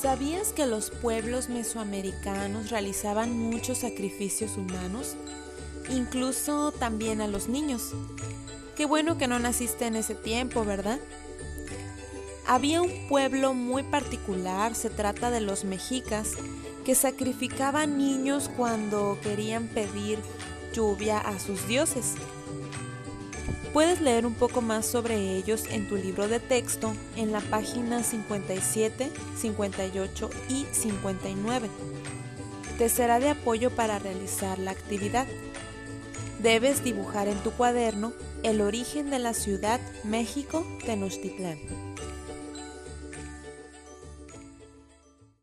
¿Sabías que los pueblos mesoamericanos realizaban muchos sacrificios humanos? Incluso también a los niños. Qué bueno que no naciste en ese tiempo, ¿verdad? Había un pueblo muy particular, se trata de los mexicas, que sacrificaban niños cuando querían pedir lluvia a sus dioses. Puedes leer un poco más sobre ellos en tu libro de texto en la página 57, 58 y 59. Te será de apoyo para realizar la actividad. Debes dibujar en tu cuaderno el origen de la ciudad México Tenochtitlán.